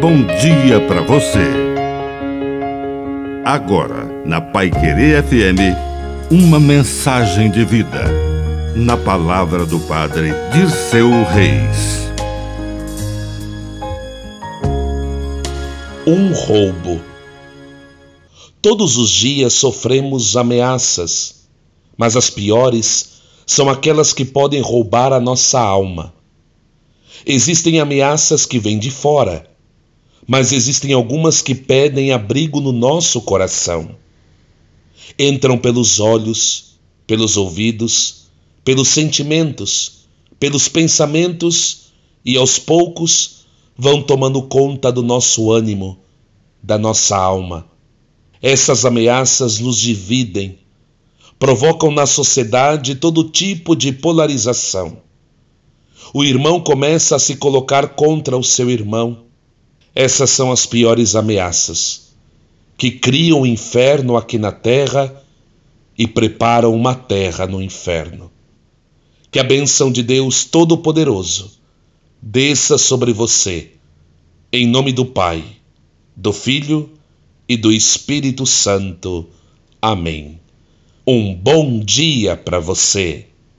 bom dia para você. Agora, na Pai Querer FM, uma mensagem de vida. Na palavra do Padre Dirceu Reis. Um roubo. Todos os dias sofremos ameaças, mas as piores são aquelas que podem roubar a nossa alma. Existem ameaças que vêm de fora, mas existem algumas que pedem abrigo no nosso coração. Entram pelos olhos, pelos ouvidos, pelos sentimentos, pelos pensamentos e aos poucos vão tomando conta do nosso ânimo, da nossa alma. Essas ameaças nos dividem, provocam na sociedade todo tipo de polarização o irmão começa a se colocar contra o seu irmão. Essas são as piores ameaças, que criam o inferno aqui na terra e preparam uma terra no inferno. Que a benção de Deus Todo-Poderoso desça sobre você, em nome do Pai, do Filho e do Espírito Santo. Amém. Um bom dia para você.